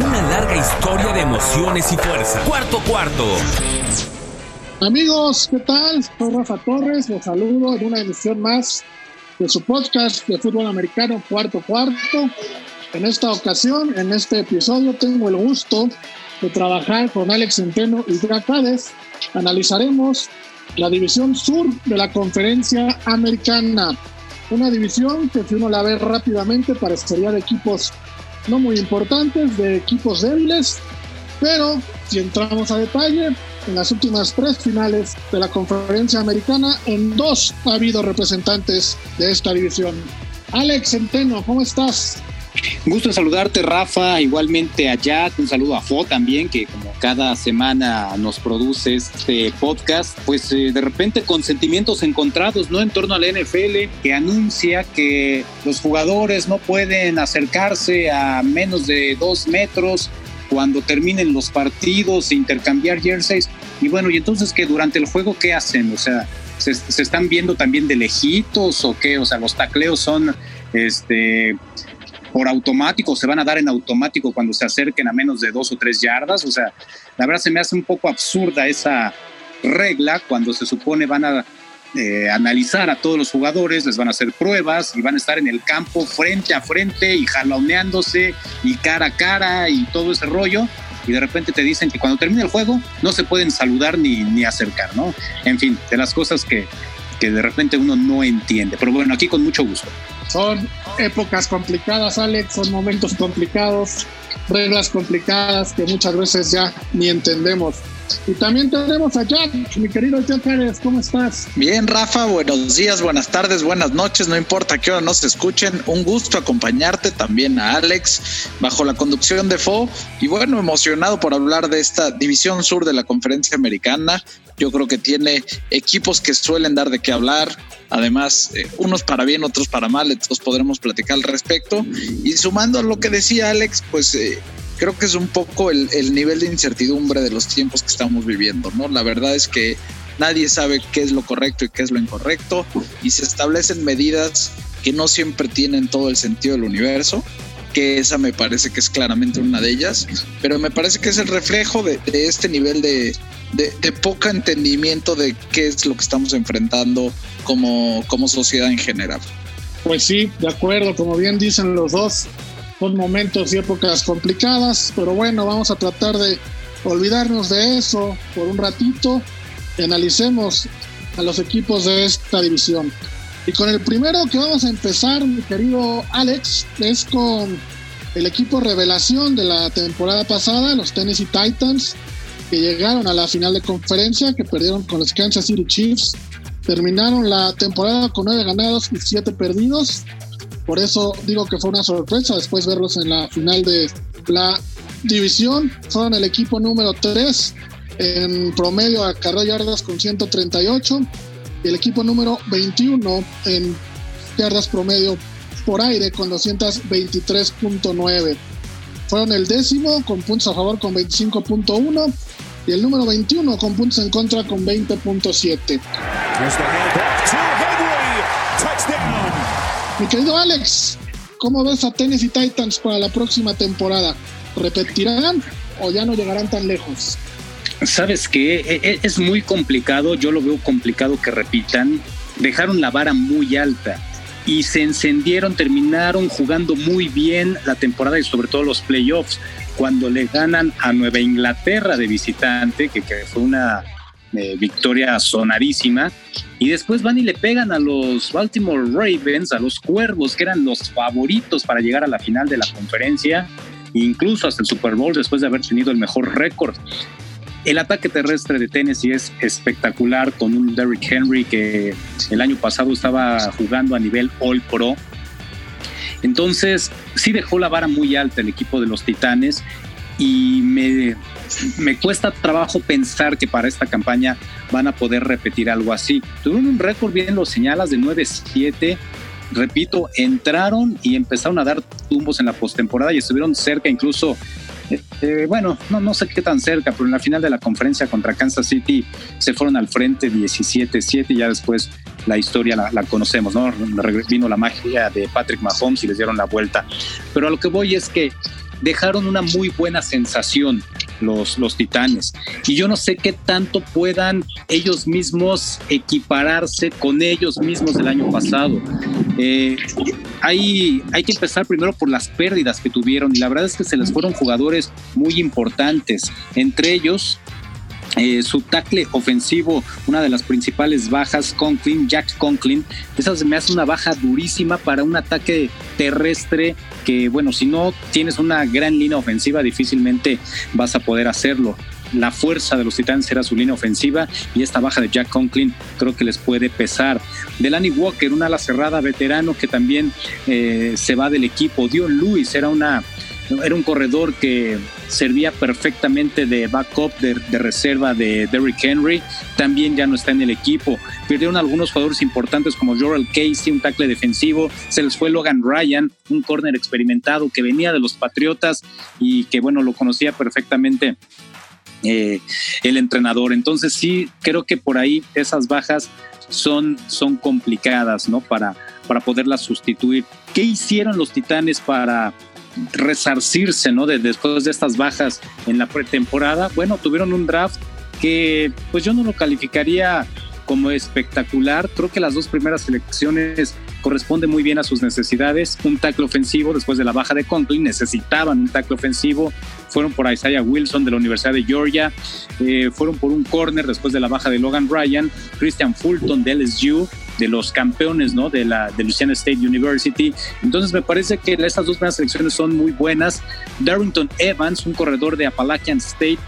Una larga historia de emociones y fuerza. Cuarto cuarto. Amigos, ¿qué tal? Soy Rafa Torres, los saludo en una edición más de su podcast de fútbol americano Cuarto Cuarto. En esta ocasión, en este episodio, tengo el gusto de trabajar con Alex Centeno y Dracades. Analizaremos la división sur de la conferencia americana. Una división que si uno la ve rápidamente parecería de equipos no muy importantes, de equipos débiles, pero si entramos a detalle, en las últimas tres finales de la conferencia americana, en dos ha habido representantes de esta división. Alex Centeno, ¿cómo estás? Gusto en saludarte, Rafa. Igualmente allá, un saludo a Fo también, que como cada semana nos produce este podcast, pues eh, de repente con sentimientos encontrados, ¿no? En torno al NFL, que anuncia que los jugadores no pueden acercarse a menos de dos metros cuando terminen los partidos intercambiar jerseys. Y bueno, y entonces que durante el juego, ¿qué hacen? O sea, ¿se, se están viendo también de lejitos o qué? O sea, los tacleos son este por automático, se van a dar en automático cuando se acerquen a menos de dos o tres yardas. O sea, la verdad se me hace un poco absurda esa regla cuando se supone van a eh, analizar a todos los jugadores, les van a hacer pruebas y van a estar en el campo frente a frente y jaloneándose y cara a cara y todo ese rollo. Y de repente te dicen que cuando termine el juego no se pueden saludar ni, ni acercar, ¿no? En fin, de las cosas que, que de repente uno no entiende. Pero bueno, aquí con mucho gusto. Son épocas complicadas, Alex, son momentos complicados, reglas complicadas que muchas veces ya ni entendemos. Y también tenemos a Jack, mi querido Jack ¿cómo estás? Bien, Rafa, buenos días, buenas tardes, buenas noches, no importa qué hora nos escuchen, un gusto acompañarte también a Alex bajo la conducción de Fo y bueno, emocionado por hablar de esta división sur de la conferencia americana. Yo creo que tiene equipos que suelen dar de qué hablar, además eh, unos para bien, otros para mal, entonces podremos platicar al respecto. Y sumando a lo que decía Alex, pues... Eh, creo que es un poco el, el, nivel de incertidumbre de los tiempos que estamos viviendo, ¿no? La verdad es que nadie sabe qué es lo correcto y qué es lo incorrecto y se establecen medidas que no siempre tienen todo el sentido del universo, que esa me parece que es claramente una de ellas, pero me parece que es el reflejo de, este nivel de, de, poco entendimiento de qué es lo que estamos enfrentando como, como sociedad en general. Pues sí, de acuerdo, como bien dicen los dos, son momentos y épocas complicadas, pero bueno, vamos a tratar de olvidarnos de eso por un ratito y analicemos a los equipos de esta división. Y con el primero que vamos a empezar, mi querido Alex, es con el equipo revelación de la temporada pasada, los Tennessee Titans, que llegaron a la final de conferencia, que perdieron con los Kansas City Chiefs. Terminaron la temporada con nueve ganados y siete perdidos. Por eso digo que fue una sorpresa después verlos en la final de la división. Fueron el equipo número 3 en promedio a carrera yardas con 138 y el equipo número 21 en yardas promedio por aire con 223.9. Fueron el décimo con puntos a favor con 25.1 y el número 21 con puntos en contra con 20.7. Mi querido Alex, ¿cómo ves a Tennessee Titans para la próxima temporada? ¿Repetirán o ya no llegarán tan lejos? Sabes que es muy complicado, yo lo veo complicado que repitan. Dejaron la vara muy alta y se encendieron, terminaron jugando muy bien la temporada y sobre todo los playoffs cuando le ganan a Nueva Inglaterra de visitante, que, que fue una eh, victoria sonarísima. Y después van y le pegan a los Baltimore Ravens, a los Cuervos, que eran los favoritos para llegar a la final de la conferencia, incluso hasta el Super Bowl después de haber tenido el mejor récord. El ataque terrestre de Tennessee es espectacular con un Derrick Henry que el año pasado estaba jugando a nivel All Pro. Entonces, sí dejó la vara muy alta el equipo de los Titanes y me, me cuesta trabajo pensar que para esta campaña van a poder repetir algo así. Tuvieron un récord, bien lo señalas, de 9-7. Repito, entraron y empezaron a dar tumbos en la postemporada y estuvieron cerca incluso eh, bueno, no, no sé qué tan cerca, pero en la final de la conferencia contra Kansas City se fueron al frente 17-7 y ya después la historia la, la, conocemos, ¿no? Vino la magia de Patrick Mahomes y les dieron la vuelta. Pero a lo que voy es que dejaron una muy buena sensación los, los titanes. Y yo no sé qué tanto puedan ellos mismos equipararse con ellos mismos del año pasado. Eh, hay, hay que empezar primero por las pérdidas que tuvieron y la verdad es que se les fueron jugadores muy importantes, entre ellos eh, su tackle ofensivo, una de las principales bajas, Conklin, Jack Conklin, esa se me hace una baja durísima para un ataque terrestre que, bueno, si no tienes una gran línea ofensiva, difícilmente vas a poder hacerlo. La fuerza de los Titans era su línea ofensiva y esta baja de Jack Conklin creo que les puede pesar. Delany Walker, un ala cerrada veterano que también eh, se va del equipo. Dion Lewis era una era un corredor que servía perfectamente de backup, de, reserva de Derrick Henry. También ya no está en el equipo. Perdieron algunos jugadores importantes como Jorrell Casey, un tackle defensivo. Se les fue Logan Ryan, un corner experimentado que venía de los Patriotas y que, bueno, lo conocía perfectamente eh, el entrenador. Entonces sí, creo que por ahí esas bajas son, son complicadas, ¿no? Para, para poderlas sustituir. ¿Qué hicieron los Titanes para resarcirse, ¿no? De, después de estas bajas en la pretemporada, bueno, tuvieron un draft que pues yo no lo calificaría como espectacular. Creo que las dos primeras selecciones corresponden muy bien a sus necesidades. Un tackle ofensivo después de la baja de Conklin, necesitaban un tackle ofensivo. Fueron por Isaiah Wilson de la Universidad de Georgia. Eh, fueron por un corner después de la baja de Logan Ryan. Christian Fulton de LSU de los campeones ¿no? de la de Louisiana State University. Entonces me parece que estas dos primeras selecciones son muy buenas. Darrington Evans, un corredor de Appalachian State,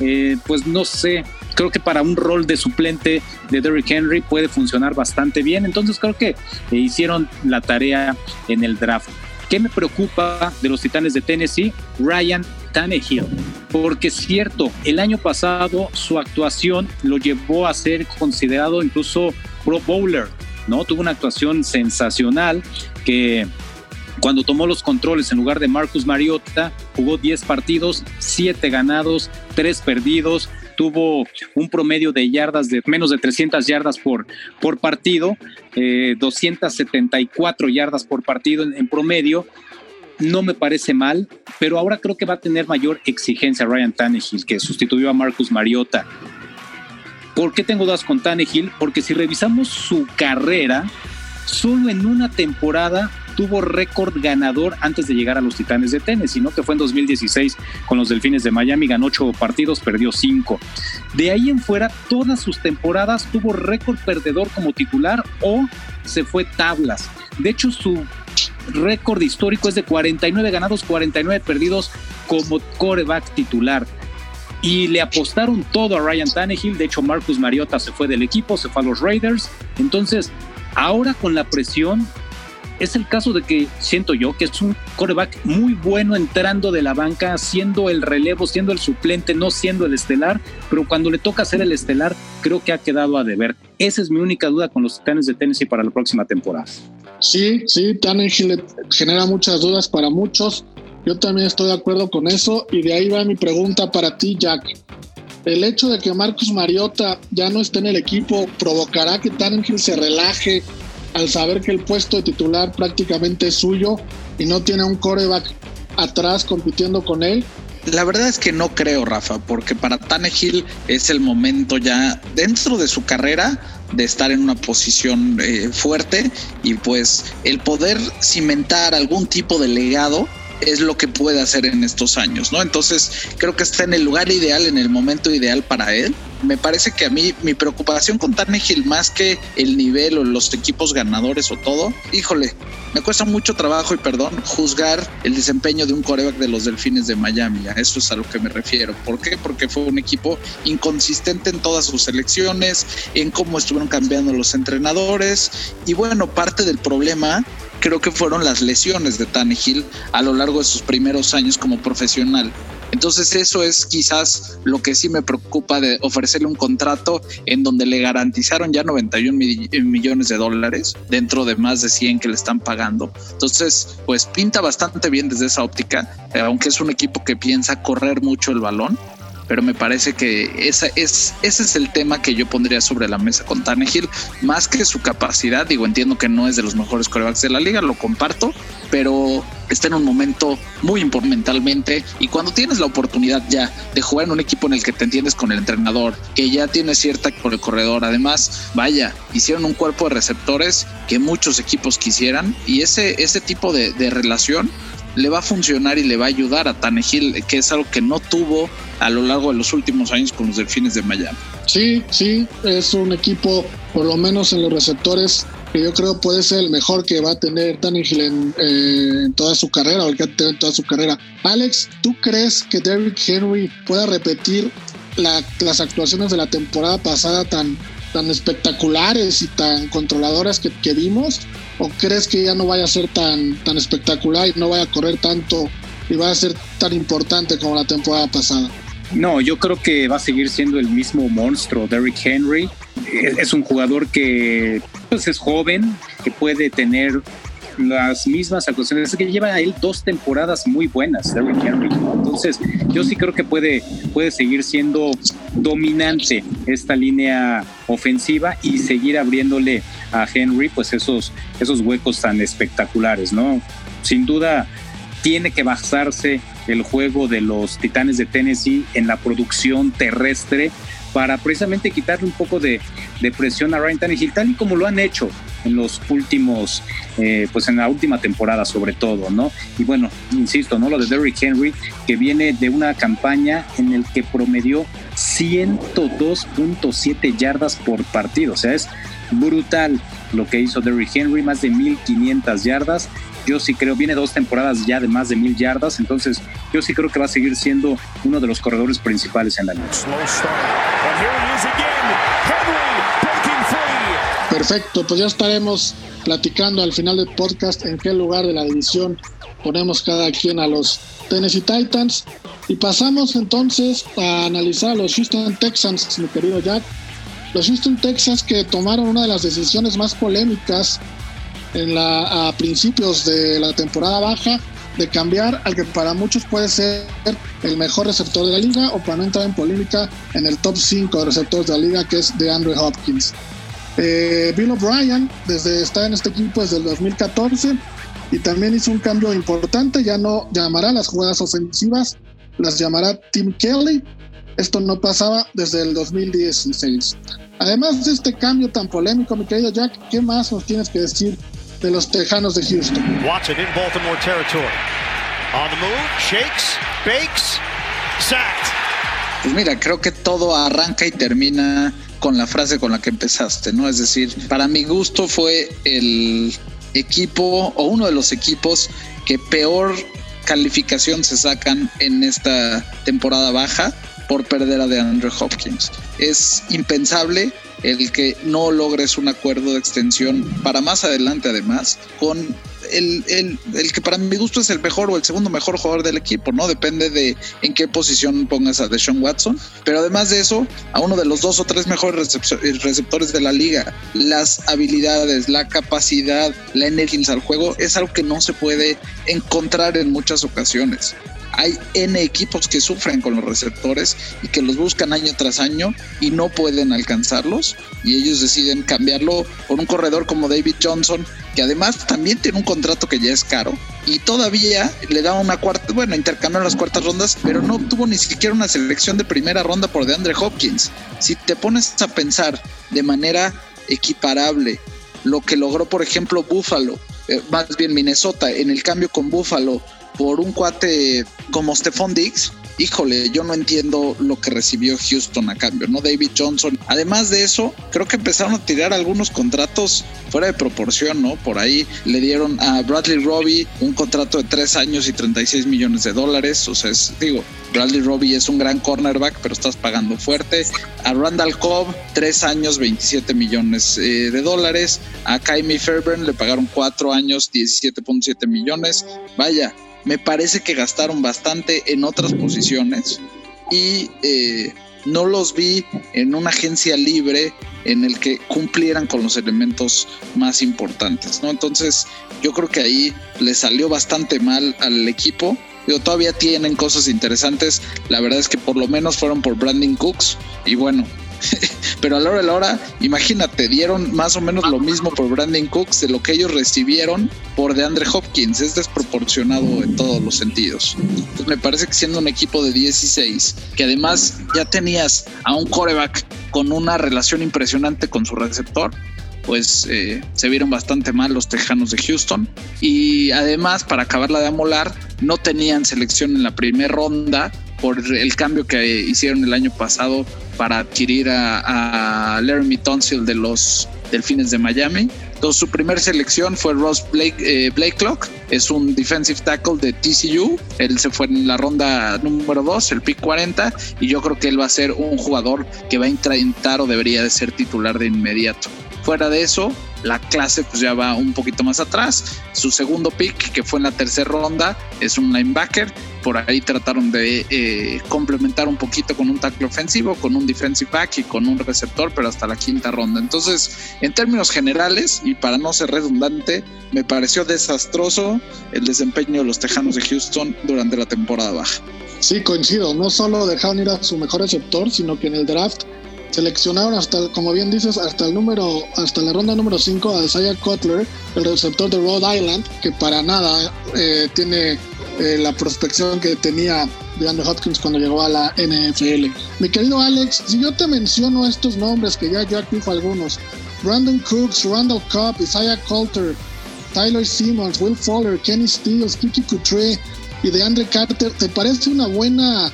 eh, pues no sé, creo que para un rol de suplente de Derrick Henry puede funcionar bastante bien. Entonces creo que hicieron la tarea en el draft. ¿Qué me preocupa de los Titanes de Tennessee? Ryan Tannehill. Porque es cierto, el año pasado su actuación lo llevó a ser considerado incluso Pro Bowler, ¿no? Tuvo una actuación sensacional que cuando tomó los controles en lugar de Marcus Mariota, jugó 10 partidos, 7 ganados, 3 perdidos, tuvo un promedio de yardas de menos de 300 yardas por, por partido, 274 eh, yardas por partido en, promedio. No me parece mal, pero ahora creo que va a tener mayor exigencia Ryan Tannehill, que sustituyó a Marcus Mariota. ¿Por qué tengo dudas con Tannehill? Porque si revisamos su carrera, solo en una temporada tuvo récord ganador antes de llegar a los Titanes de Tennessee, ¿no? que fue en 2016 con los Delfines de Miami, ganó ocho partidos, perdió cinco. De ahí en fuera, todas sus temporadas tuvo récord perdedor como titular o se fue tablas. De hecho, su récord histórico es de 49 ganados, 49 perdidos como coreback titular. Y le apostaron todo a Ryan Tannehill. De hecho, Marcus Mariota se fue del equipo, se fue a los Raiders. Entonces, ahora con la presión, es el caso de que siento yo que es un coreback muy bueno entrando de la banca, siendo el relevo, siendo el suplente, no siendo el estelar, pero cuando le toca ser el estelar, creo que ha quedado a deber. Esa es mi única duda con los Titanes de Tennessee para la próxima temporada. Sí, sí, Tannehill genera muchas dudas para muchos. Yo también estoy de acuerdo con eso y de ahí va mi pregunta para ti, Jack. El hecho de que Marcus Mariota ya no esté en el equipo provocará que Tannehill se relaje al saber que el puesto de titular prácticamente es suyo y no tiene un coreback atrás compitiendo con él? La verdad es que no creo, Rafa, porque para Tannehill es el momento ya dentro de su carrera de estar en una posición eh, fuerte y pues el poder cimentar algún tipo de legado es lo que puede hacer en estos años, ¿no? Entonces creo que está en el lugar ideal, en el momento ideal para él. Me parece que a mí mi preocupación con Tannehill más que el nivel o los equipos ganadores o todo, híjole, me cuesta mucho trabajo y perdón juzgar el desempeño de un coreback de los Delfines de Miami. A eso es a lo que me refiero. ¿Por qué? Porque fue un equipo inconsistente en todas sus elecciones, en cómo estuvieron cambiando los entrenadores y bueno, parte del problema creo que fueron las lesiones de Tannehill a lo largo de sus primeros años como profesional. Entonces eso es quizás lo que sí me preocupa de ofrecerle un contrato en donde le garantizaron ya 91 millones de dólares dentro de más de 100 que le están pagando. Entonces, pues pinta bastante bien desde esa óptica, aunque es un equipo que piensa correr mucho el balón pero me parece que esa es, ese es el tema que yo pondría sobre la mesa con Tannehill, más que su capacidad, digo, entiendo que no es de los mejores corebacks de la liga, lo comparto, pero está en un momento muy importante mentalmente y cuando tienes la oportunidad ya de jugar en un equipo en el que te entiendes con el entrenador, que ya tiene cierta por el corredor, además, vaya, hicieron un cuerpo de receptores que muchos equipos quisieran y ese, ese tipo de, de relación le va a funcionar y le va a ayudar a Tannehill, que es algo que no tuvo a lo largo de los últimos años con los Delfines de Miami. Sí, sí, es un equipo, por lo menos en los receptores, que yo creo puede ser el mejor que va a tener Tannehill en, eh, en toda su carrera o el que va a tener en toda su carrera. Alex, ¿tú crees que Derrick Henry pueda repetir las actuaciones de la temporada pasada tan, tan espectaculares y tan controladoras que vimos? ¿O crees que ya no vaya a ser tan, tan espectacular y no vaya a correr tanto y va a ser tan importante como la temporada pasada? No, yo creo que va a seguir siendo el mismo monstruo, Derrick Henry. Es un jugador que pues, es joven, que puede tener las mismas actuaciones. Es que lleva a él dos temporadas muy buenas, Derrick Henry. Entonces, yo sí creo que puede, puede seguir siendo dominante esta línea ofensiva y seguir abriéndole a Henry pues esos, esos huecos tan espectaculares, ¿no? Sin duda tiene que basarse el juego de los Titanes de Tennessee en la producción terrestre para precisamente quitarle un poco de, presión a Ryan Tannehill, tal y como lo han hecho en los últimos, eh, pues en la última temporada sobre todo, ¿no? Y bueno, insisto, ¿no? Lo de Derrick Henry, que viene de una campaña en el que promedió 102.7 yardas por partido, o sea, es brutal lo que hizo Derrick Henry, más de 1500 yardas. Yo sí creo, viene dos temporadas ya de más de mil yardas, entonces yo sí creo que va a seguir siendo uno de los corredores principales en la liga. Perfecto, pues ya estaremos platicando al final del podcast en qué lugar de la división ponemos cada quien a los Tennessee Titans. Y pasamos entonces a analizar a los Houston Texans, mi querido Jack. Los Houston Texans que tomaron una de las decisiones más polémicas en la, a principios de la temporada baja de cambiar al que para muchos puede ser el mejor receptor de la liga o para no entrar en polémica en el top 5 de receptores de la liga que es de Andrew Hopkins. Eh, Bill O'Brien desde está en este equipo desde el 2014 y también hizo un cambio importante, ya no llamará las jugadas ofensivas, las llamará Tim Kelly. Esto no pasaba desde el 2016. Además de este cambio tan polémico, mi querido Jack, ¿qué más nos tienes que decir de los Tejanos de Houston? Watson in Baltimore territory. On the move, shakes, bakes, sacked. Pues mira, creo que todo arranca y termina con la frase con la que empezaste, ¿no? Es decir, para mi gusto fue el equipo o uno de los equipos que peor calificación se sacan en esta temporada baja por perder a DeAndre Hopkins. Es impensable el que no logres un acuerdo de extensión para más adelante además con el, el, el, que para mi gusto es el mejor o el segundo mejor jugador del equipo, ¿no? Depende de en qué posición pongas a Deshaun Watson. Pero además de eso, a uno de los dos o tres mejores receptores de la liga, las habilidades, la capacidad, la energía al juego, es algo que no se puede encontrar en muchas ocasiones hay N equipos que sufren con los receptores y que los buscan año tras año y no pueden alcanzarlos y ellos deciden cambiarlo por un corredor como David Johnson que además también tiene un contrato que ya es caro y todavía le da una cuarta, bueno, intercambiaron las cuartas rondas, pero no obtuvo ni siquiera una selección de primera ronda por DeAndre Hopkins. Si te pones a pensar de manera equiparable lo que logró, por ejemplo, Buffalo, eh, más bien Minnesota, en el cambio con Buffalo, por un cuate como Stephon Diggs, híjole, yo no entiendo lo que recibió Houston a cambio, ¿no? David Johnson. Además de eso, creo que empezaron a tirar algunos contratos fuera de proporción, ¿no? Por ahí le dieron a Bradley Robbie un contrato de tres años y 36 millones de dólares. O sea, es, digo, Bradley Robbie es un gran cornerback, pero estás pagando fuerte. A Randall Cobb, tres años, 27 millones eh, de dólares. A Kaimi Fairburn le pagaron cuatro años, 17.7 millones. Vaya, me parece que gastaron bastante en otras posiciones y eh, no los vi en una agencia libre en el que cumplieran con los elementos más importantes, ¿no? Entonces, yo creo que ahí le salió bastante mal al equipo Digo, todavía tienen cosas interesantes. La verdad es que por lo menos fueron por Brandon Cooks. Y bueno, pero a la hora de la hora, imagínate, dieron más o menos lo mismo por Brandon Cooks de lo que ellos recibieron por DeAndre Hopkins. Es desproporcionado en todos los sentidos. Me parece que siendo un equipo de 16, que además ya tenías a un coreback con una relación impresionante con su receptor, pues eh, se vieron bastante mal los Tejanos de Houston. Y además, para acabarla de amolar, no tenían selección en la primera ronda por el cambio que hicieron el año pasado para adquirir a, a Laramie de los Delfines de Miami. Entonces su primer selección fue Ross Blake, eh, Blakelock, es un defensive tackle de TCU, él se fue en la ronda número 2, el pick 40, y yo creo que él va a ser un jugador que va a intentar o debería de ser titular de inmediato. Fuera de eso, la clase pues ya va un poquito más atrás. Su segundo pick, que fue en la tercera ronda, es un linebacker. Por ahí trataron de eh, complementar un poquito con un tackle ofensivo, con un defensive back y con un receptor, pero hasta la quinta ronda. Entonces, en términos generales, y para no ser redundante, me pareció desastroso el desempeño de los Tejanos de Houston durante la temporada baja. Sí, coincido. No solo dejaron ir a su mejor receptor, sino que en el draft seleccionaron hasta, como bien dices, hasta el número, hasta la ronda número 5 a Isaiah Cutler, el receptor de Rhode Island, que para nada eh, tiene eh, la prospección que tenía DeAndre Hopkins cuando llegó a la NFL. Mi querido Alex, si yo te menciono estos nombres que ya Jack dijo algunos, Brandon Cooks, Randall Cobb, Isaiah Coulter, Tyler Simmons, Will Fuller, Kenny Stills, Kiki Couture y DeAndre Carter, ¿te parece una buena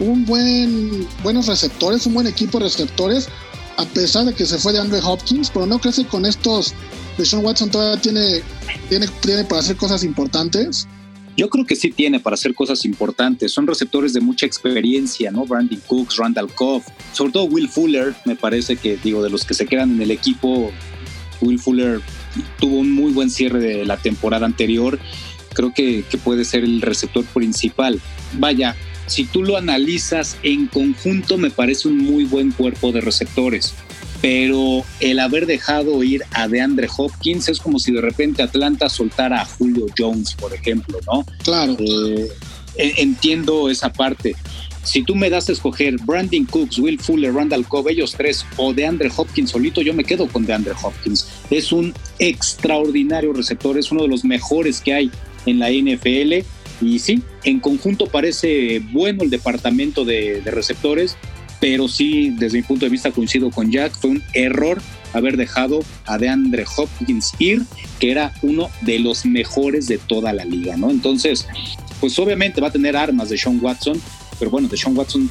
un buen, buenos receptores, un buen equipo de receptores, a pesar de que se fue de Andre Hopkins, pero no crees que con estos de Sean Watson todavía tiene, tiene, tiene para hacer cosas importantes. Yo creo que sí tiene para hacer cosas importantes. Son receptores de mucha experiencia, ¿no? Brandon Cooks, Randall Cobb, sobre todo Will Fuller, me parece que, digo, de los que se quedan en el equipo, Will Fuller tuvo un muy buen cierre de la temporada anterior. Creo que puede ser el receptor principal. Vaya, si tú lo analizas en conjunto, me parece un muy buen cuerpo de receptores. Pero el haber dejado ir a DeAndre Hopkins es como si de repente Atlanta soltara a Julio Jones, por ejemplo, ¿no? Claro. Eh, entiendo esa parte. Si tú me das a escoger Brandon Cooks, Will Fuller, Randall Cobb, ellos tres, o DeAndre Hopkins solito, yo me quedo con DeAndre Hopkins. Es un extraordinario receptor, es uno de los mejores que hay en la NFL y sí, en conjunto parece bueno el departamento de, receptores, pero sí, desde mi punto de vista coincido con Jack, fue un error haber dejado a DeAndre Hopkins ir, que era uno de los mejores de toda la liga, ¿no? Entonces, pues obviamente va a tener armas de Sean Watson, pero bueno, de Sean Watson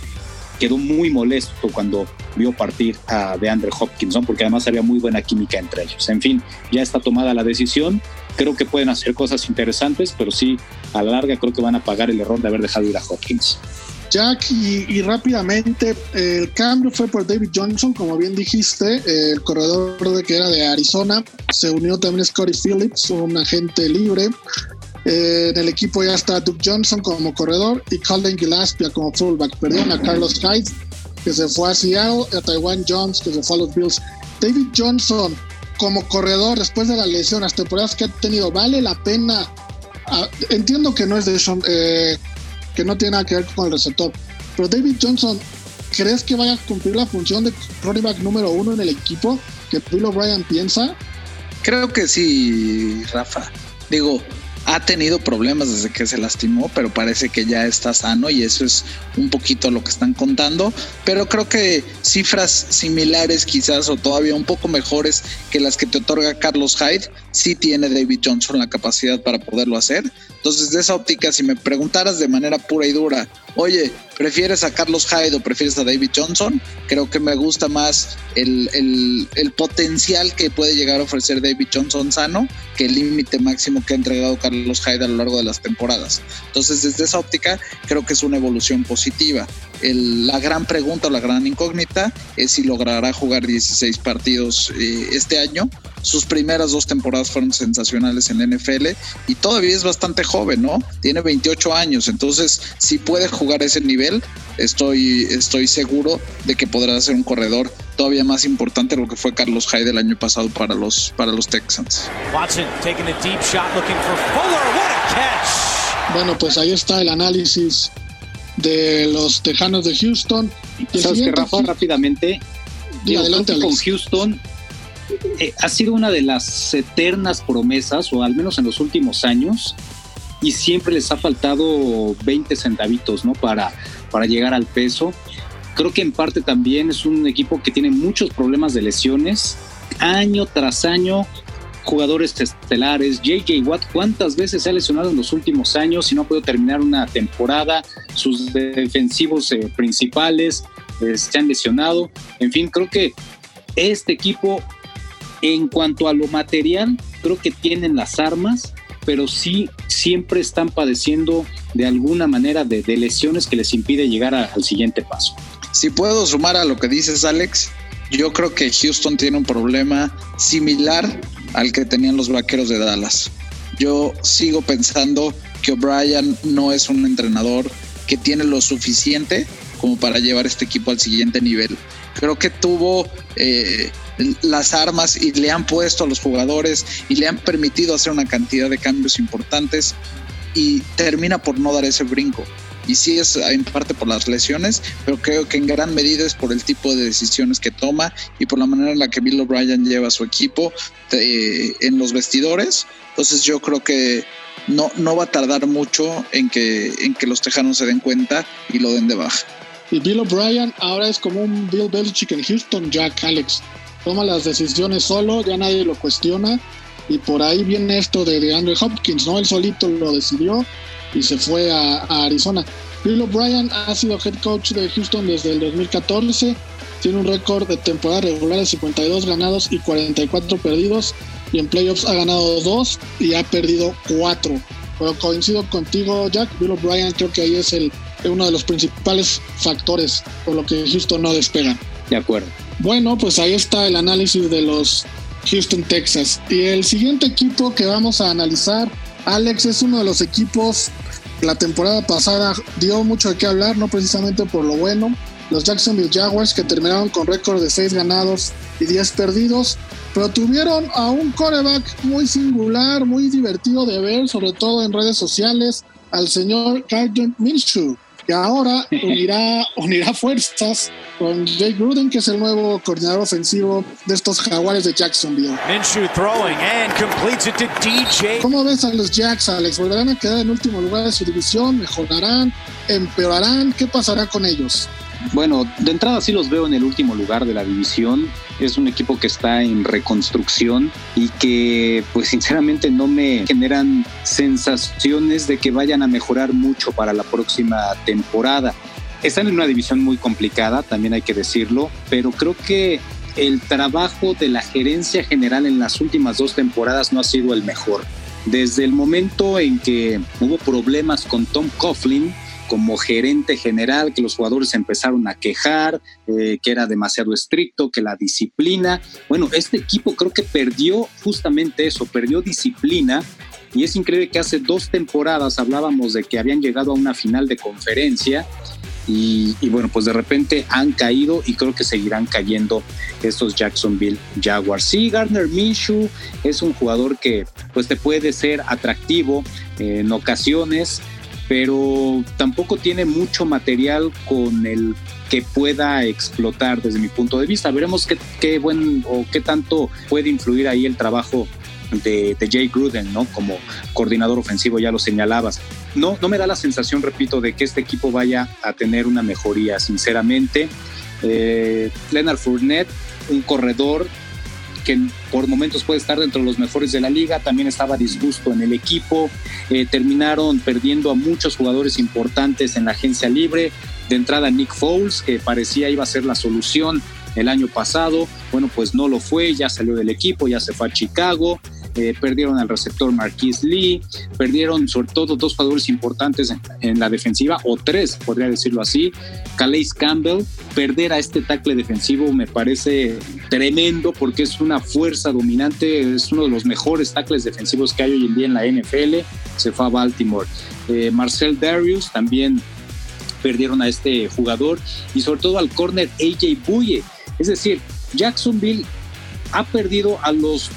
quedó muy molesto cuando vio partir a DeAndre Hopkins, ¿no? Porque además había muy buena química entre ellos. En fin, ya está tomada la decisión creo que pueden hacer cosas interesantes, pero sí, a la larga creo que van a pagar el error de haber dejado ir a Hopkins. Jack, y, rápidamente, el cambio fue por David Johnson, como bien dijiste, el corredor de que era de Arizona. Se unió también Scotty Phillips, un agente libre. Eh, en el equipo ya está Duke Johnson como corredor y Colin Gillespie como fullback. Perdieron a Carlos Hyde, que se fue a Seattle, y a Taiwan Jones, que se fue a los Bills. David Johnson, como corredor después de la lesión, las temporadas que ha tenido, ¿vale la pena? Ah, entiendo que no es de eh, que no tiene nada que ver con el receptor, pero David Johnson, ¿crees que vaya a cumplir la función de running back número uno en el equipo que Bill O'Brien piensa? Creo que sí, Rafa. Digo, ha tenido problemas desde que se lastimó, pero parece que ya está sano y eso es un poquito lo que están contando. Pero creo que cifras similares quizás o todavía un poco mejores que las que te otorga Carlos Hyde, sí tiene David Johnson la capacidad para poderlo hacer. Entonces, de esa óptica, si me preguntaras de manera pura y dura, oye, ¿prefieres a Carlos Hyde o prefieres a David Johnson? Creo que me gusta más el, el, potencial que puede llegar a ofrecer David Johnson sano que el límite máximo que ha entregado Carlos Hyde a lo largo de las temporadas. Entonces, desde esa óptica, creo que es una evolución positiva. La gran pregunta o la gran incógnita es si logrará jugar 16 partidos eh, este año. Sus primeras dos temporadas fueron sensacionales en la NFL y todavía es bastante joven, ¿no? Tiene 28 años, entonces si puede jugar ese nivel, estoy, estoy seguro de que podrá ser un corredor todavía más importante de lo que fue Carlos Hyde el año pasado para los, para los Texans. Watson taking a deep shot looking for Fuller. What a catch! Bueno, pues ahí está el análisis de los Tejanos de Houston. ¿Sabes que Rafa, rápidamente? adelante, con Houston eh, ha sido una de las eternas promesas, o al menos en los últimos años, y siempre les ha faltado 20 centavitos, ¿no? Para, para llegar al peso. Creo que en parte también es un equipo que tiene muchos problemas de lesiones. Año tras año jugadores estelares. JJ Watt, ¿cuántas veces se ha lesionado en los últimos años y no ha podido terminar una temporada? Sus defensivos eh, principales eh, se han lesionado. En fin, creo que este equipo, en cuanto a lo material, creo que tienen las armas, pero sí siempre están padeciendo de alguna manera de, lesiones que les impide llegar al siguiente paso. Si puedo sumar a lo que dices, Alex, yo creo que Houston tiene un problema similar al que tenían los vaqueros de Dallas. Yo sigo pensando que O'Brien no es un entrenador que tiene lo suficiente como para llevar este equipo al siguiente nivel. Creo que tuvo eh, las armas y le han puesto a los jugadores y le han permitido hacer una cantidad de cambios importantes y termina por no dar ese brinco y sí es en parte por las lesiones, pero creo que en gran medida es por el tipo de decisiones que toma y por la manera en la que Bill O'Brien lleva a su equipo eh, en los vestidores. Entonces yo creo que no, no va a tardar mucho en que, en que los tejanos se den cuenta y lo den de baja. Y Bill O'Brien ahora es como un Bill Belichick en Houston, Jack Alex. Toma las decisiones solo, ya nadie lo cuestiona. Y por ahí viene esto de, de Andrew Hopkins, ¿no? Él solito lo decidió y se fue a, Arizona. Bill O'Brien ha sido head coach de Houston desde el 2014. Tiene un récord de temporada regular de 52 ganados y 44 perdidos. Y en playoffs ha ganado 2 y ha perdido 4. Pero coincido contigo, Jack. Bill O'Brien creo que ahí es el, uno de los principales factores por lo que Houston no despega. De acuerdo. Bueno, pues ahí está el análisis de los Houston, Texas. Y el siguiente equipo que vamos a analizar Alex es uno de los equipos la temporada pasada dio mucho de qué hablar, no precisamente por lo bueno. Los Jacksonville Jaguars que terminaron con récord de 6 ganados y 10 perdidos, pero tuvieron a un coreback muy singular, muy divertido de ver, sobre todo en redes sociales, al señor Carden Minshew y ahora unirá, unirá fuerzas con Jake Gruden, que es el nuevo coordinador ofensivo de estos jaguares de Jacksonville. ¿Cómo ves a los Jacks, Alex? ¿Volverán a quedar en último lugar de su división? ¿Mejorarán? ¿Empeorarán? ¿Qué pasará con ellos? Bueno, de entrada sí los veo en el último lugar de la división. Es un equipo que está en reconstrucción y que pues sinceramente no me generan sensaciones de que vayan a mejorar mucho para la próxima temporada. Están en una división muy complicada, también hay que decirlo, pero creo que el trabajo de la gerencia general en las últimas dos temporadas no ha sido el mejor. Desde el momento en que hubo problemas con Tom Coughlin, como gerente general, que los jugadores empezaron a quejar, eh, que era demasiado estricto, que la disciplina. Bueno, este equipo creo que perdió justamente eso, perdió disciplina. Y es increíble que hace dos temporadas hablábamos de que habían llegado a una final de conferencia y, bueno, pues de repente han caído y creo que seguirán cayendo estos Jacksonville Jaguars. Sí, Gardner Minshew es un jugador que pues te puede ser atractivo en ocasiones, pero tampoco tiene mucho material con el que pueda explotar desde mi punto de vista. Veremos qué, qué buen o qué tanto puede influir ahí el trabajo de, Jay Gruden, ¿no? Como coordinador ofensivo, ya lo señalabas. No, no me da la sensación, repito, de que este equipo vaya a tener una mejoría, sinceramente. Eh, Leonard Fournette, un corredor que por momentos puede estar dentro de los mejores de la liga, también estaba disgusto en el equipo, eh, terminaron perdiendo a muchos jugadores importantes en la agencia libre, de entrada Nick Foles, que parecía iba a ser la solución el año pasado, bueno, pues no lo fue, ya salió del equipo, ya se fue a Chicago, eh, perdieron al receptor Marquis Lee, perdieron sobre todo dos jugadores importantes en, la defensiva, o tres, podría decirlo así. Calais Campbell, perder a este tackle defensivo me parece tremendo porque es una fuerza dominante, es uno de los mejores tackles defensivos que hay hoy en día en la NFL, se fue a Baltimore. Eh, Marcel Darius también perdieron a este jugador y sobre todo al corner AJ Buye. Es decir, Jacksonville ha perdido a los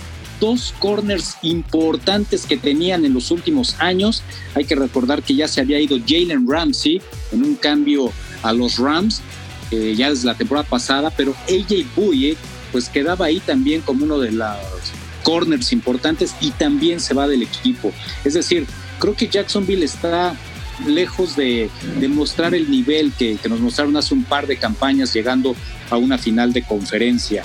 dos corners importantes que tenían en los últimos años. Hay que recordar que ya se había ido Jalen Ramsey en un cambio a los Rams, ya desde la temporada pasada, pero AJ Bouye pues quedaba ahí también como uno de los corners importantes y también se va del equipo. Es decir, creo que Jacksonville está lejos de, mostrar el nivel que, nos mostraron hace un par de campañas llegando a una final de conferencia.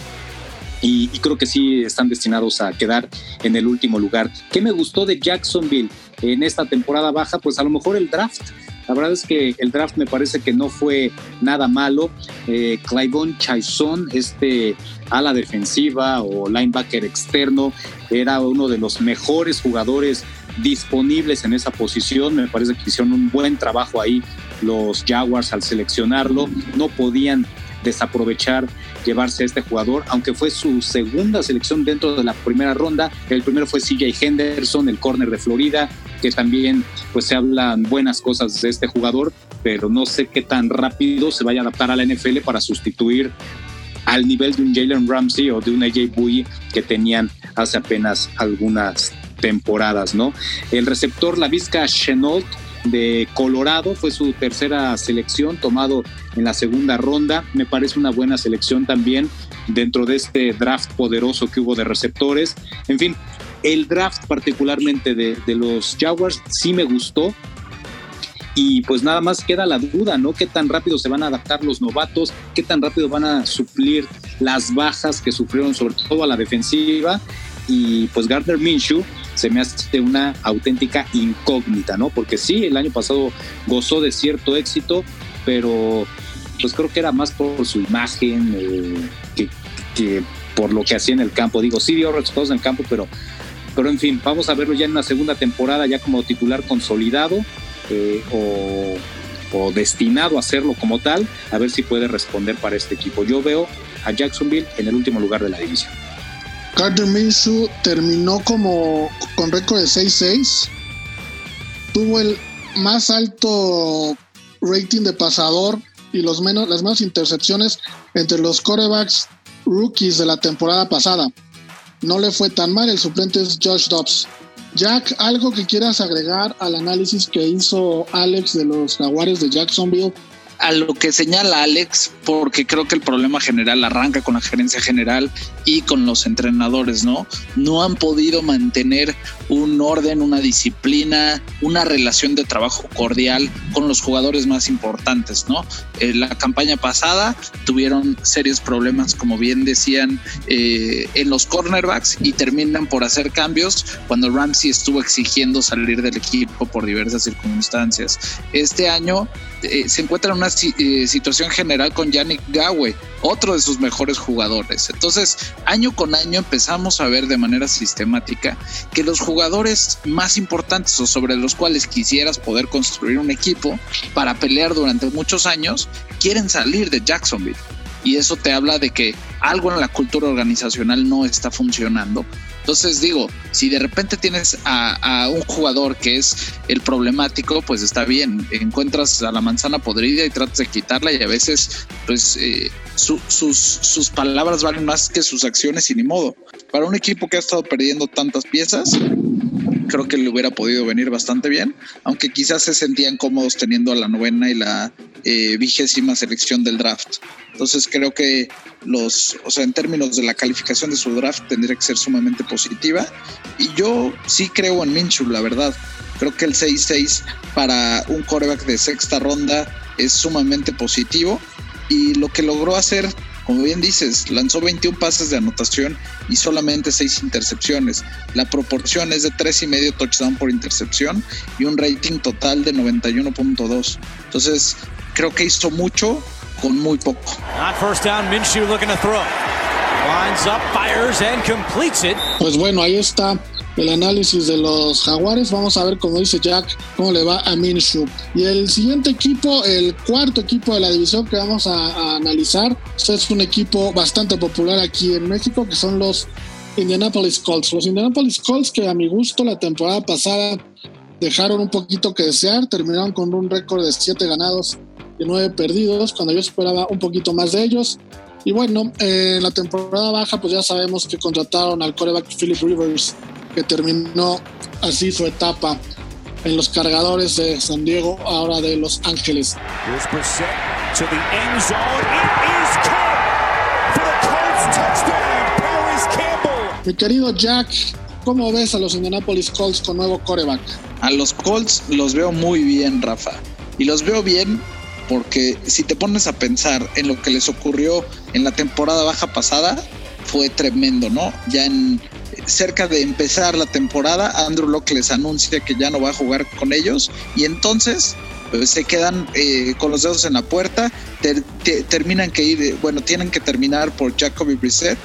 Y, creo que sí están destinados a quedar en el último lugar. ¿Qué me gustó de Jacksonville en esta temporada baja? Pues a lo mejor el draft. La verdad es que el draft me parece que no fue nada malo. Eh, Clyvon Chaison, este ala defensiva o linebacker externo, era uno de los mejores jugadores disponibles en esa posición. Me parece que hicieron un buen trabajo ahí los Jaguars al seleccionarlo. No podían desaprovechar llevarse a este jugador, aunque fue su segunda selección dentro de la primera ronda. El primero fue CJ Henderson, el corner de Florida, que también pues se hablan buenas cosas de este jugador, pero no sé qué tan rápido se vaya a adaptar a la NFL para sustituir al nivel de un Jalen Ramsey o de un AJ Bui que tenían hace apenas algunas temporadas, ¿no? El receptor, la Vizca Chenault de Colorado, fue su tercera selección, tomado en la segunda ronda. Me parece una buena selección también dentro de este draft poderoso que hubo de receptores. En fin, el draft particularmente de, de los Jaguars sí me gustó, y pues nada más queda la duda, ¿no? ¿Qué tan rápido se van a adaptar los novatos? ¿Qué tan rápido van a suplir las bajas que sufrieron sobre todo a la defensiva? Y pues Gardner Minshew se me hace una auténtica incógnita, ¿no? Porque sí, el año pasado gozó de cierto éxito, pero pues creo que era más por su imagen eh, que, por lo que hacía en el campo. Digo, sí dio resultados en el campo, pero, pero en fin, vamos a verlo ya en una segunda temporada, ya como titular consolidado eh, o, o, destinado a hacerlo como tal, a ver si puede responder para este equipo. Yo veo a Jacksonville en el último lugar de la división. Carter Minshew terminó como con récord de 6-6. Tuvo el más alto rating de pasador y los menos, las menos intercepciones entre los corebacks rookies de la temporada pasada. No le fue tan mal, el suplente es Josh Dobbs. Jack, ¿algo que quieras agregar al análisis que hizo Alex de los jaguares de Jacksonville a lo que señala Alex, porque creo que el problema general arranca con la gerencia general y con los entrenadores, ¿no? No han podido mantener un orden, una disciplina, una relación de trabajo cordial con los jugadores más importantes, ¿no? Eh, la campaña pasada tuvieron serios problemas, como bien decían, eh, en los cornerbacks y terminan por hacer cambios cuando Ramsey estuvo exigiendo salir del equipo por diversas circunstancias. Este año eh, se encuentra una situación general con Yannick Gawe, otro de sus mejores jugadores. Entonces, año con año empezamos a ver de manera sistemática que los jugadores más importantes o sobre los cuales quisieras poder construir un equipo para pelear durante muchos años, quieren salir de Jacksonville. Y eso te habla de que algo en la cultura organizacional no está funcionando entonces digo, si de repente tienes a, un jugador que es el problemático, pues está bien, encuentras a la manzana podrida y tratas de quitarla y a veces pues eh, sus, sus palabras valen más que sus acciones y ni modo. Para un equipo que ha estado perdiendo tantas piezas, creo que le hubiera podido venir bastante bien, aunque quizás se sentían cómodos teniendo a la novena y la eh, vigésima selección del draft. Entonces creo que los, o sea, en términos de la calificación de su draft tendría que ser sumamente positiva. Y yo sí creo en Minshew, la verdad. Creo que el 6-6 para un coreback de sexta ronda es sumamente positivo. Y lo que logró hacer como bien dices, lanzó 21 pases de anotación y solamente 6 intercepciones. La proporción es de 3,5 touchdown por intercepción y un rating total de 91.2. Entonces, creo que hizo mucho con muy poco. Pues bueno, ahí está el análisis de los jaguares. Vamos a ver, como dice Jack, cómo le va a Minshew. Y el siguiente equipo, el cuarto equipo de la división que vamos a, analizar, este es un equipo bastante popular aquí en México, que son los Indianapolis Colts. Los Indianapolis Colts que a mi gusto la temporada pasada dejaron un poquito que desear, terminaron con un récord de 7 ganados 9 perdidos, cuando yo esperaba un poquito más de ellos. Y bueno, en la temporada baja, pues ya sabemos que contrataron al coreback Philip Rivers, que terminó así su etapa en los cargadores de San Diego, ahora de Los Ángeles. Mi querido Jack, ¿cómo ves a los Indianapolis Colts con nuevo coreback? A los Colts los veo muy bien, Rafa. Y los veo bien porque si te pones a pensar en lo que les ocurrió en la temporada baja pasada, fue tremendo, ¿no? Ya en cerca de empezar la temporada, Andrew Locke les anuncia que ya no va a jugar con ellos y entonces pues, se quedan eh, con los dedos en la puerta, terminan que ir, bueno, tienen que terminar por Jacoby Brissett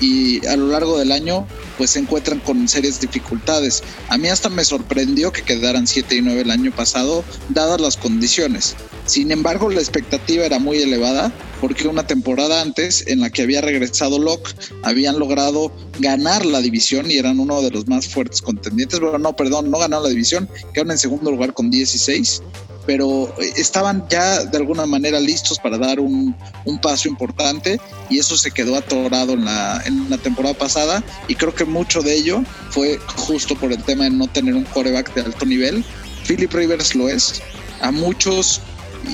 y a lo largo del año pues se encuentran con serias dificultades. A mí hasta me sorprendió que quedaran 7 y 9 el año pasado, dadas las condiciones. Sin embargo, la expectativa era muy elevada porque una temporada antes en la que había regresado Locke habían logrado ganar la división y eran uno de los más fuertes contendientes. Bueno, no, perdón, no ganaron la división, quedaron en segundo lugar con 16 pero eh, estaban ya de alguna manera listos para dar un, paso importante y eso se quedó atorado en la, en la temporada pasada y creo que mucho de ello fue justo por el tema de no tener un coreback de alto nivel. Philip Rivers lo es. A muchos,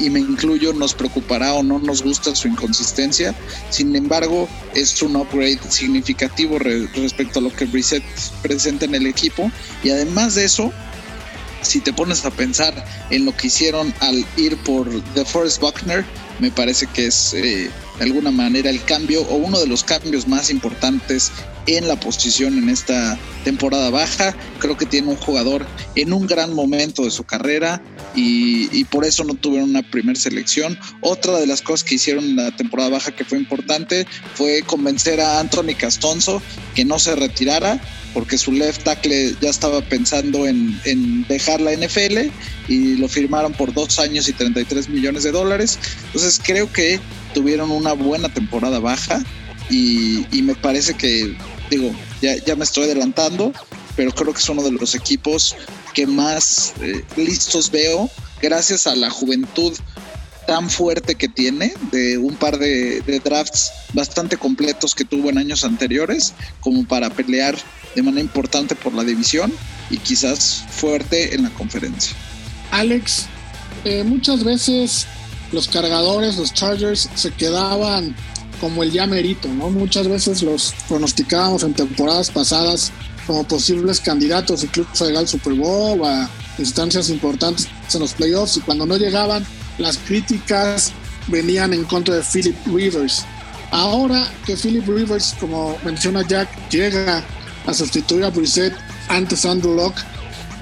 y me incluyo, nos preocupará o no nos gusta su inconsistencia. Sin embargo, es un upgrade significativo respecto a lo que Brissett presenta en el equipo. Y además de eso, si te pones a pensar en lo que hicieron al ir por The Forest Buckner, me parece que es eh, de alguna manera el cambio o uno de los cambios más importantes en la posición en esta temporada baja. Creo que tiene un jugador en un gran momento de su carrera y, por eso no tuvieron una primera selección. Otra de las cosas que hicieron en la temporada baja que fue importante fue convencer a Anthony Castonzo que no se retirara porque su left tackle ya estaba pensando en, en, dejar la NFL y lo firmaron por dos años y 33 millones de dólares. Entonces creo que tuvieron una buena temporada baja y, me parece que, digo, ya, ya, me estoy adelantando, pero creo que es uno de los equipos que más eh, listos veo gracias a la juventud tan fuerte que tiene, de un par de, de, drafts bastante completos que tuvo en años anteriores, como para pelear de manera importante por la división y quizás fuerte en la conferencia. Alex, eh, muchas veces los cargadores, los Chargers, se quedaban como el ya merito, ¿no? Muchas veces los pronosticábamos en temporadas pasadas como posibles candidatos, incluso a llegar al Super Bowl, a instancias importantes en los playoffs, y cuando no llegaban, las críticas venían en contra de Philip Rivers. Ahora que Philip Rivers, como menciona Jack, llega a sustituir a Brissett antes Andrew Locke,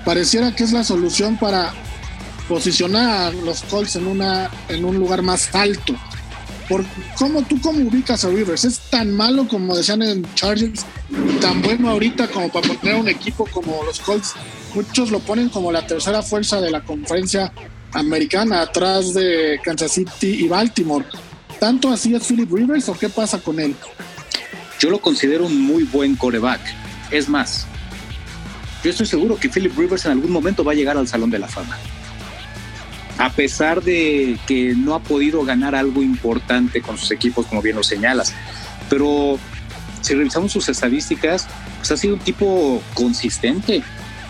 pareciera que es la solución para posicionar a los Colts en, una, en un lugar más alto. Por, ¿cómo, ¿Tú cómo ubicas a Rivers? ¿Es tan malo como decían en Chargers? ¿Tan bueno ahorita como para poner un equipo como los Colts? Muchos lo ponen como la tercera fuerza de la conferencia americana, atrás de Kansas City y Baltimore. ¿Tanto así es Philip Rivers o qué pasa con él? Yo lo considero un muy buen coreback. Es más, yo estoy seguro que Philip Rivers en algún momento va a llegar al Salón de la Fama a pesar de que no ha podido ganar algo importante con sus equipos, como bien lo señalas. Pero si revisamos sus estadísticas, pues ha sido un tipo consistente,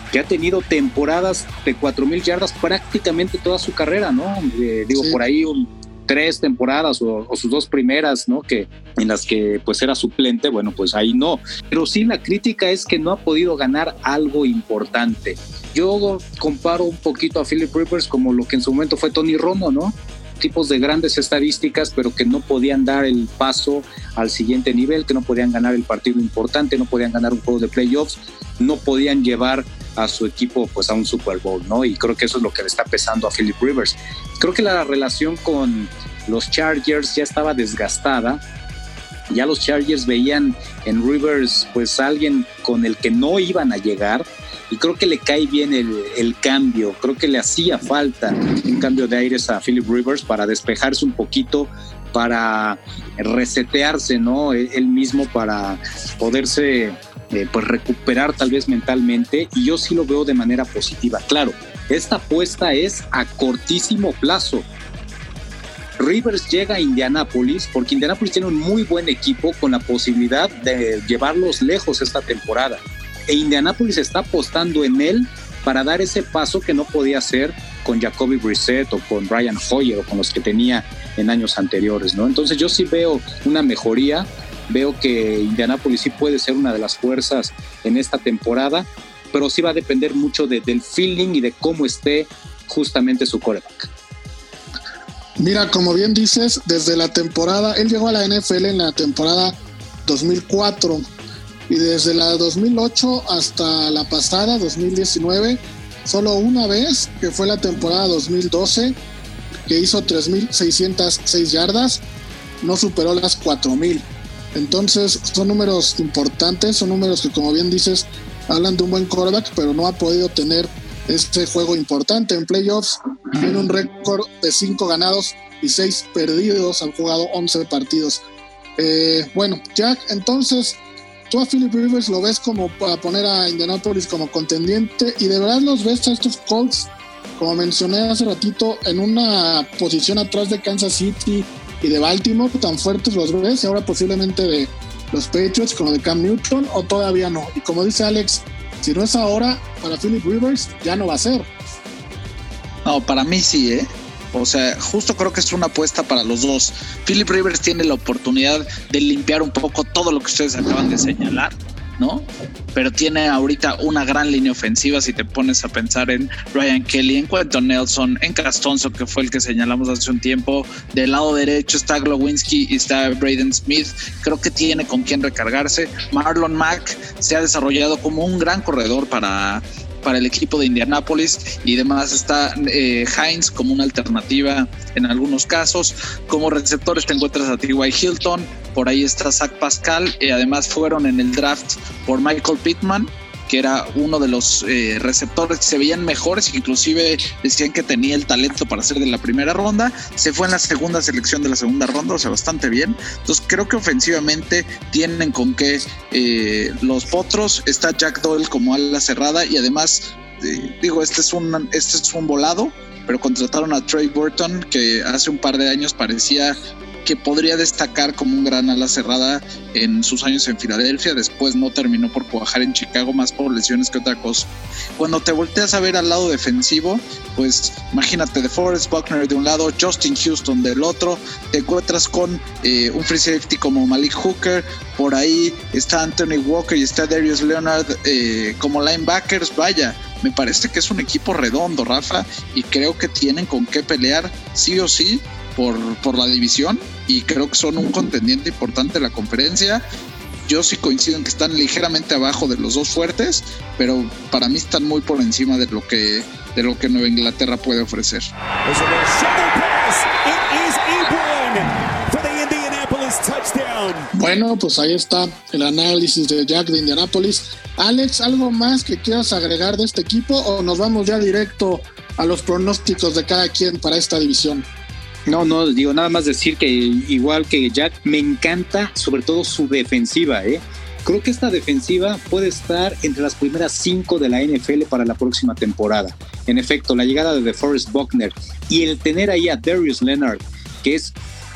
que ha tenido temporadas de 4.000 yardas prácticamente toda su carrera, ¿no? Eh, digo, por ahí un, tres temporadas o, sus dos primeras, ¿no? Que en las que pues era suplente, bueno, pues ahí no. Pero sí la crítica es que no ha podido ganar algo importante. Yo comparo un poquito a Philip Rivers como lo que en su momento fue Tony Romo, ¿no? Tipos de grandes estadísticas, pero que no podían dar el paso al siguiente nivel, que no podían ganar el partido importante, no podían ganar un juego de playoffs, no podían llevar a su equipo pues a un Super Bowl, ¿no? Y creo que eso es lo que le está pesando a Philip Rivers. Creo que la relación con los Chargers ya estaba desgastada. Ya los Chargers veían en Rivers pues alguien con el que no iban a llegar y creo que le cae bien el, cambio, creo que le hacía falta un cambio de aires a Philip Rivers para despejarse un poquito, para resetearse, ¿no? Él mismo para poderse eh, pues recuperar tal vez mentalmente y yo sí lo veo de manera positiva. Claro, esta apuesta es a cortísimo plazo. Rivers llega a Indianapolis porque Indianapolis tiene un muy buen equipo con la posibilidad de llevarlos lejos esta temporada. E Indianapolis está apostando en él para dar ese paso que no podía hacer con Jacoby Brissett o con Brian Hoyer o con los que tenía en años anteriores, ¿no? Entonces yo sí veo una mejoría, veo que Indianapolis sí puede ser una de las fuerzas en esta temporada, pero sí va a depender mucho del feeling y de cómo esté justamente su coreback. Mira, como bien dices, desde la temporada, él llegó a la NFL en la temporada 2004 y desde la 2008 hasta la pasada, 2019, solo una vez, que fue la temporada 2012, que hizo 3.606 yardas, no superó las 4.000. Entonces son números importantes, son números que como bien dices, hablan de un buen quarterback, pero no ha podido tener este juego importante en playoffs. Tiene un récord de 5 ganados y 6 perdidos, han jugado 11 partidos. Eh, bueno, Jack, entonces tú a Philip Rivers lo ves como para poner a Indianapolis como contendiente y de verdad los ves a estos Colts, como mencioné hace ratito, en una posición atrás de Kansas City y de Baltimore, tan fuertes los ves y ahora posiblemente de los Patriots como de Cam Newton o todavía no. Y como dice Alex, si no es ahora, para Philip Rivers ya no va a ser. No, para mí sí, ¿eh? O sea, justo creo que es una apuesta para los dos. Philip Rivers tiene la oportunidad de limpiar un poco todo lo que ustedes acaban de señalar, ¿no? Pero tiene ahorita una gran línea ofensiva si te pones a pensar en Ryan Kelly, en Quentin Nelson, en Castonzo, que fue el que señalamos hace un tiempo. Del lado derecho está Glowinski y está Braden Smith. Creo que tiene con quién recargarse. Marlon Mack se ha desarrollado como un gran corredor para para el equipo de Indianápolis y demás está eh, Heinz como una alternativa en algunos casos. Como receptores te encuentras a T.Y. Hilton, por ahí está Zach Pascal y además fueron en el draft por Michael Pittman que era uno de los eh, receptores que se veían mejores, inclusive decían que tenía el talento para ser de la primera ronda, se fue en la segunda selección de la segunda ronda, o sea, bastante bien. Entonces creo que ofensivamente tienen con qué eh, los potros, está Jack Doyle como ala cerrada y además, eh, digo, este es, un, este es un volado, pero contrataron a Trey Burton, que hace un par de años parecía que podría destacar como un gran ala cerrada en sus años en Filadelfia. Después no terminó por cuajar en Chicago más por lesiones que otra cosa. Cuando te volteas a ver al lado defensivo, pues imagínate de Forrest Buckner de un lado, Justin Houston del otro, te encuentras con eh, un free safety como Malik Hooker, por ahí está Anthony Walker y está Darius Leonard eh, como linebackers. Vaya, me parece que es un equipo redondo, Rafa, y creo que tienen con qué pelear sí o sí por, por la división y creo que son un contendiente importante de la conferencia. Yo sí coincido en que están ligeramente abajo de los dos fuertes, pero para mí están muy por encima de lo que, de lo que Nueva Inglaterra puede ofrecer. Bueno, pues ahí está el análisis de Jack de Indianapolis. Alex, ¿algo más que quieras agregar de este equipo o nos vamos ya directo a los pronósticos de cada quien para esta división? No, no, digo nada más decir que igual que Jack, me encanta sobre todo su defensiva, ¿eh? Creo que esta defensiva puede estar entre las primeras cinco de la NFL para la próxima temporada. En efecto, la llegada de DeForest Buckner y el tener ahí a Darius Leonard, que es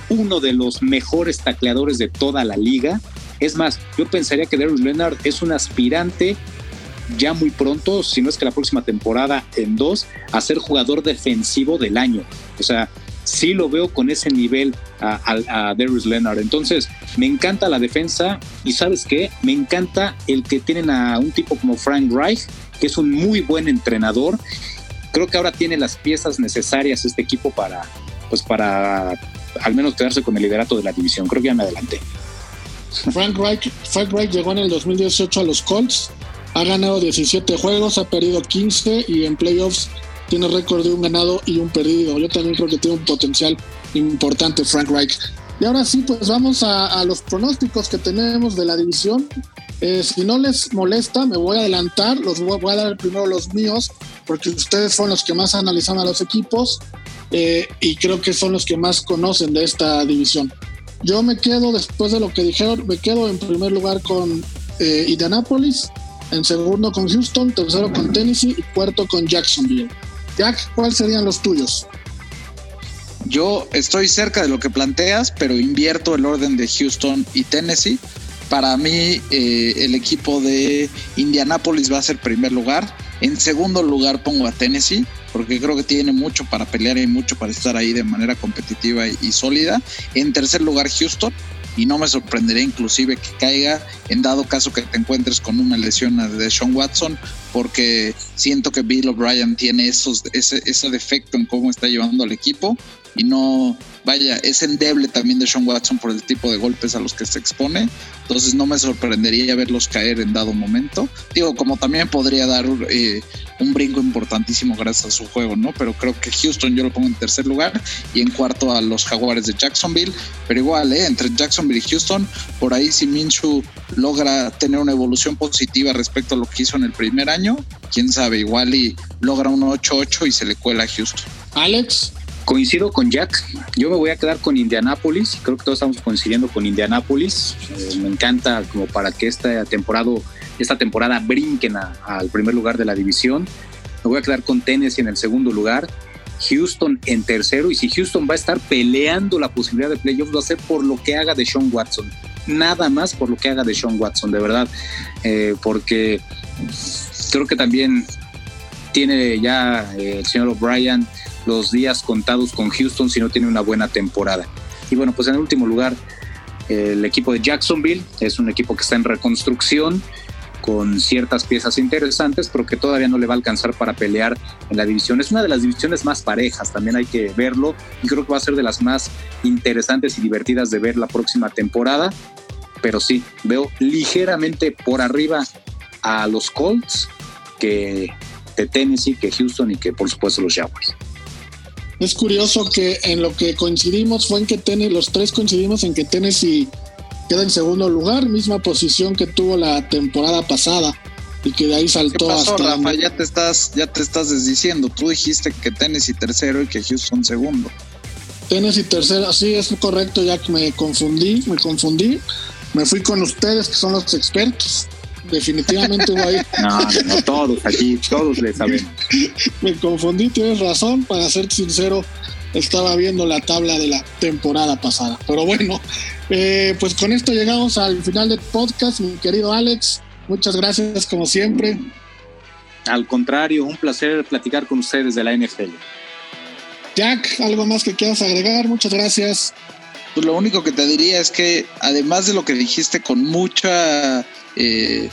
uno de los mejores tacleadores de toda la liga. Es más, yo pensaría que Darius Leonard es un aspirante ya muy pronto, si no es que la próxima temporada en dos, a ser jugador defensivo del año. O sea, sí lo veo con ese nivel a, Darius Leonard. Entonces, me encanta la defensa y sabes qué, me encanta el que tienen a un tipo como Frank Reich, que es un muy buen entrenador. Creo que ahora tiene las piezas necesarias este equipo para, pues para al menos quedarse con el liderato de la división. Creo que ya me adelanté. Frank Reich, Frank Reich llegó en el 2018 a los Colts, ha ganado 17 juegos, ha perdido 15 y en playoffs tiene récord de un ganado y un perdido. Yo también creo que tiene un potencial importante Frank Reich. Y ahora sí, pues vamos a, los pronósticos que tenemos de la división. Eh, si no les molesta, me voy a adelantar, los voy, a dar primero los míos, porque ustedes fueron los que más analizaron a los equipos eh, y creo que son los que más conocen de esta división. Yo me quedo, después de lo que dijeron, me quedo en primer lugar con eh, Indianapolis, en segundo con Houston, tercero con Tennessee y cuarto con Jacksonville. Jack, ¿cuáles serían los tuyos? Yo estoy cerca de lo que planteas, pero invierto el orden de Houston y Tennessee. Para mí, eh, el equipo de Indianapolis va a ser primer lugar. En segundo lugar pongo a Tennessee, porque creo que tiene mucho para pelear y mucho para estar ahí de manera competitiva y sólida. En tercer lugar, Houston y no me sorprendería inclusive que caiga en dado caso que te encuentres con una lesión de Sean Watson, porque siento que Bill O'Brien tiene esos, ese, ese defecto en cómo está llevando al equipo y no, vaya, es endeble también de Sean Watson por el tipo de golpes a los que se expone, entonces no me sorprendería verlos caer en dado momento. Digo, como también podría dar eh, un brinco importantísimo gracias a su juego, ¿no? Pero creo que Houston yo lo pongo en tercer lugar y en cuarto a los Jaguares de Jacksonville, pero igual, ¿eh? Entre Jacksonville y Houston, por ahí si Minshew logra tener una evolución positiva respecto a lo que hizo en el primer año, quién sabe, igual y logra un 8-8 y se le cuela a Houston. Alex. Coincido con Jack, yo me voy a quedar con Indianapolis, creo que todos estamos coincidiendo con Indianapolis, eh, me encanta como para que esta temporada, esta temporada brinquen al primer lugar de la división, me voy a quedar con Tennessee en el segundo lugar, Houston en tercero y si Houston va a estar peleando la posibilidad de playoffs va a ser por lo que haga de Sean Watson, nada más por lo que haga de Sean Watson, de verdad, eh, porque creo que también tiene ya eh, el señor O'Brien los días contados con Houston si no tiene una buena temporada. Y bueno, pues en el último lugar, el equipo de Jacksonville es un equipo que está en reconstrucción con ciertas piezas interesantes, pero que todavía no le va a alcanzar para pelear en la división. Es una de las divisiones más parejas, también hay que verlo, y creo que va a ser de las más interesantes y divertidas de ver la próxima temporada. Pero sí, veo ligeramente por arriba a los Colts que de Tennessee, que Houston y que por supuesto los Jaguars. Es curioso que en lo que coincidimos fue en que Tennessee, los tres coincidimos en que Tennessee queda en segundo lugar, misma posición que tuvo la temporada pasada y que de ahí saltó ¿Qué pasó, hasta Rafa? Ya te estás, ya te estás desdiciendo. Tú dijiste que Tennessee tercero y que Houston segundo. Tennessee tercero, sí, es correcto, ya que me confundí, me confundí. Me fui con ustedes, que son los expertos. Definitivamente voy. No, no, todos aquí, todos le sabemos. me confundí, tienes razón, para ser sincero, estaba viendo la tabla de la temporada pasada. Pero bueno, eh, pues con esto llegamos al final del podcast, mi querido Alex. Muchas gracias como siempre. Al contrario, un placer platicar con ustedes de la NFL. Jack, ¿algo más que quieras agregar? Muchas gracias. Pues lo único que te diría es que además de lo que dijiste con mucha eh,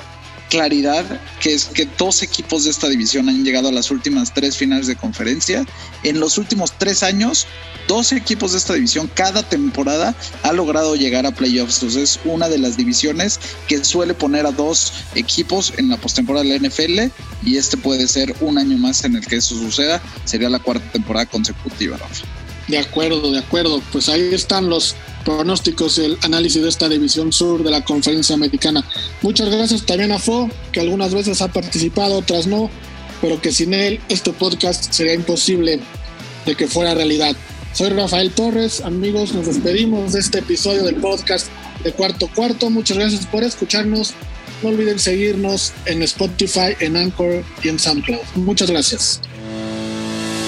claridad, que es que dos equipos de esta división han llegado a las últimas tres finales de conferencia. En los últimos tres años, dos equipos de esta división cada temporada ha logrado llegar a playoffs. Entonces es una de las divisiones que suele poner a dos equipos en la postemporada de la NFL y este puede ser un año más en el que eso suceda. Sería la cuarta temporada consecutiva, Rafa. De acuerdo, de acuerdo. Pues ahí están los pronósticos y el análisis de esta división sur de la conferencia americana. Muchas gracias también a Fo, que algunas veces ha participado, otras no, pero que sin él este podcast sería imposible de que fuera realidad. Soy Rafael Torres, amigos, nos despedimos de este episodio del podcast de Cuarto Cuarto. Muchas gracias por escucharnos. No olviden seguirnos en Spotify, en Anchor y en SoundCloud. Muchas gracias.